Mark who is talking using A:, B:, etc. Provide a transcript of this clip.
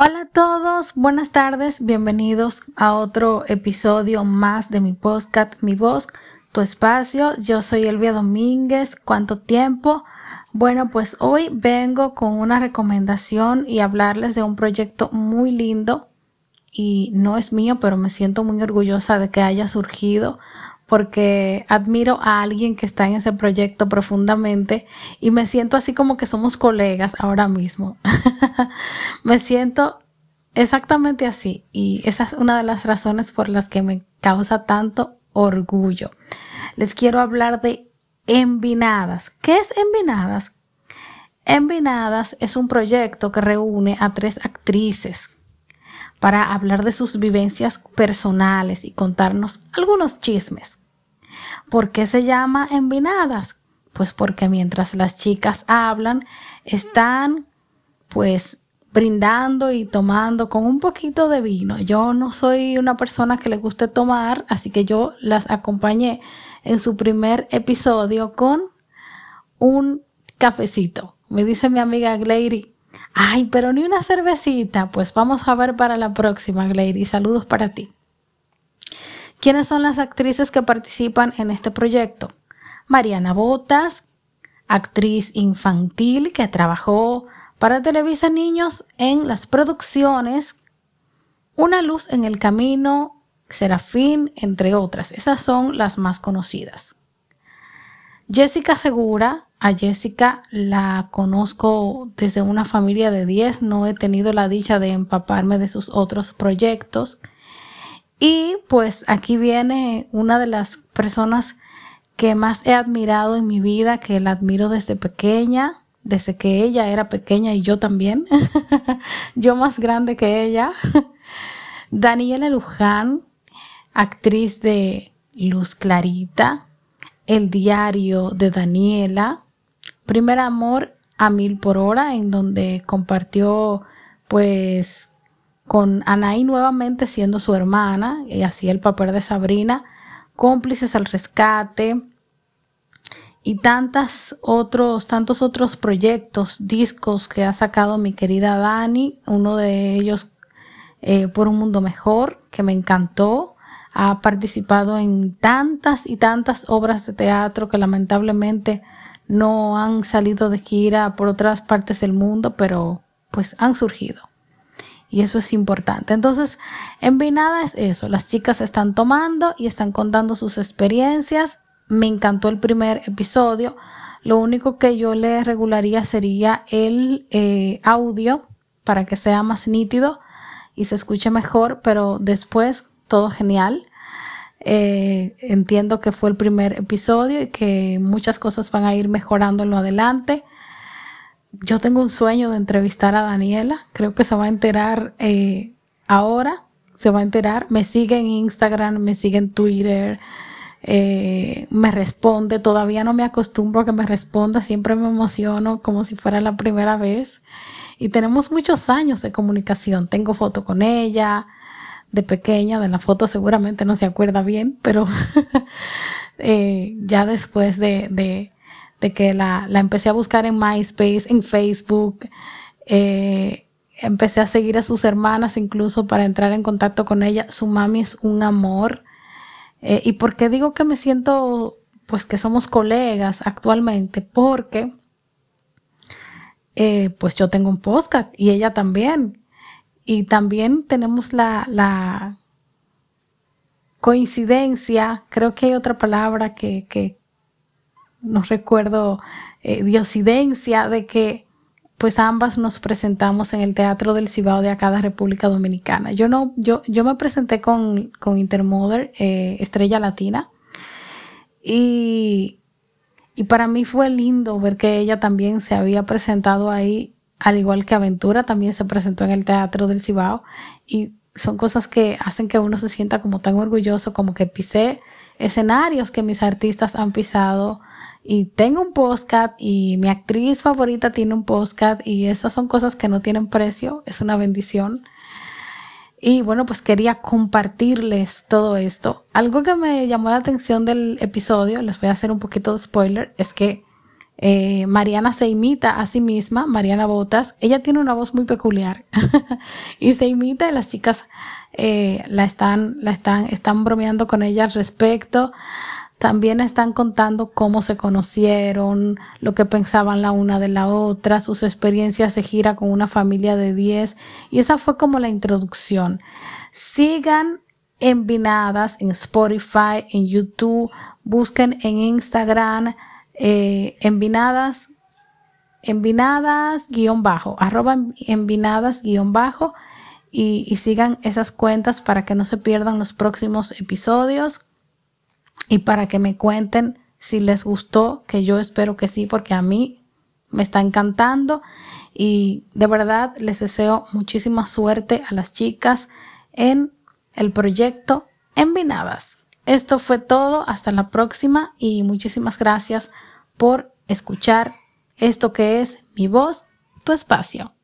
A: Hola a todos, buenas tardes, bienvenidos a otro episodio más de mi podcast Mi Voz, tu espacio. Yo soy Elvia Domínguez, ¿cuánto tiempo? Bueno, pues hoy vengo con una recomendación y hablarles de un proyecto muy lindo y no es mío, pero me siento muy orgullosa de que haya surgido porque admiro a alguien que está en ese proyecto profundamente y me siento así como que somos colegas ahora mismo. me siento exactamente así y esa es una de las razones por las que me causa tanto orgullo. Les quiero hablar de Envinadas. ¿Qué es Envinadas? Envinadas es un proyecto que reúne a tres actrices para hablar de sus vivencias personales y contarnos algunos chismes. ¿Por qué se llama envinadas? Pues porque mientras las chicas hablan, están pues brindando y tomando con un poquito de vino. Yo no soy una persona que le guste tomar, así que yo las acompañé en su primer episodio con un cafecito. Me dice mi amiga Glady, ay, pero ni una cervecita. Pues vamos a ver para la próxima, Glady. Saludos para ti. ¿Quiénes son las actrices que participan en este proyecto? Mariana Botas, actriz infantil que trabajó para Televisa Niños en las producciones Una luz en el camino, Serafín, entre otras. Esas son las más conocidas. Jessica Segura, a Jessica la conozco desde una familia de 10, no he tenido la dicha de empaparme de sus otros proyectos. Y pues aquí viene una de las personas que más he admirado en mi vida, que la admiro desde pequeña, desde que ella era pequeña y yo también, yo más grande que ella. Daniela Luján, actriz de Luz Clarita, El diario de Daniela, Primer Amor a Mil por Hora, en donde compartió pues con Anaí nuevamente siendo su hermana y así el papel de Sabrina, cómplices al rescate y tantas otros, tantos otros proyectos, discos que ha sacado mi querida Dani, uno de ellos eh, por un mundo mejor, que me encantó. Ha participado en tantas y tantas obras de teatro que lamentablemente no han salido de gira por otras partes del mundo, pero pues han surgido. Y eso es importante. Entonces, en Vinada es eso. Las chicas están tomando y están contando sus experiencias. Me encantó el primer episodio. Lo único que yo le regularía sería el eh, audio para que sea más nítido y se escuche mejor, pero después todo genial. Eh, entiendo que fue el primer episodio y que muchas cosas van a ir mejorando en lo adelante yo tengo un sueño de entrevistar a Daniela. Creo que se va a enterar eh, ahora. Se va a enterar. Me sigue en Instagram, me sigue en Twitter. Eh, me responde. Todavía no me acostumbro a que me responda. Siempre me emociono como si fuera la primera vez. Y tenemos muchos años de comunicación. Tengo foto con ella de pequeña. De la foto seguramente no se acuerda bien, pero eh, ya después de de que la, empecé a buscar en MySpace, en Facebook. Eh, empecé a seguir a sus hermanas incluso para entrar en contacto con ella. Su mami es un amor. Eh, ¿Y por qué digo que me siento, pues que somos colegas actualmente? Porque, eh, pues yo tengo un podcast y ella también. Y también tenemos la, la coincidencia, creo que hay otra palabra que, que, no recuerdo, eh, diosidencia de que pues ambas nos presentamos en el Teatro del Cibao de acá de República Dominicana. Yo no, yo, yo me presenté con, con Intermother, eh, Estrella Latina, y, y para mí fue lindo ver que ella también se había presentado ahí, al igual que Aventura también se presentó en el Teatro del Cibao, y son cosas que hacen que uno se sienta como tan orgulloso, como que pisé escenarios que mis artistas han pisado y tengo un postcat y mi actriz favorita tiene un postcat y esas son cosas que no tienen precio, es una bendición. Y bueno, pues quería compartirles todo esto. Algo que me llamó la atención del episodio, les voy a hacer un poquito de spoiler, es que Eh, Mariana se imita a sí misma, Mariana Botas. Ella tiene una voz muy peculiar y se imita y las chicas eh, la, están, la están, están bromeando con ella al respecto. También están contando cómo se conocieron, lo que pensaban la una de la otra, sus experiencias de gira con una familia de 10 y esa fue como la introducción. Sigan envinadas en Spotify, en YouTube, busquen en Instagram eh, envinadas, envinadas guion bajo, arroba envinadas guion bajo y, y sigan esas cuentas para que no se pierdan los próximos episodios y para que me cuenten si les gustó, que yo espero que sí, porque a mí me está encantando y de verdad les deseo muchísima suerte a las chicas en el proyecto Envinadas. Esto fue todo, hasta la próxima y muchísimas gracias por escuchar esto que es mi voz, tu espacio.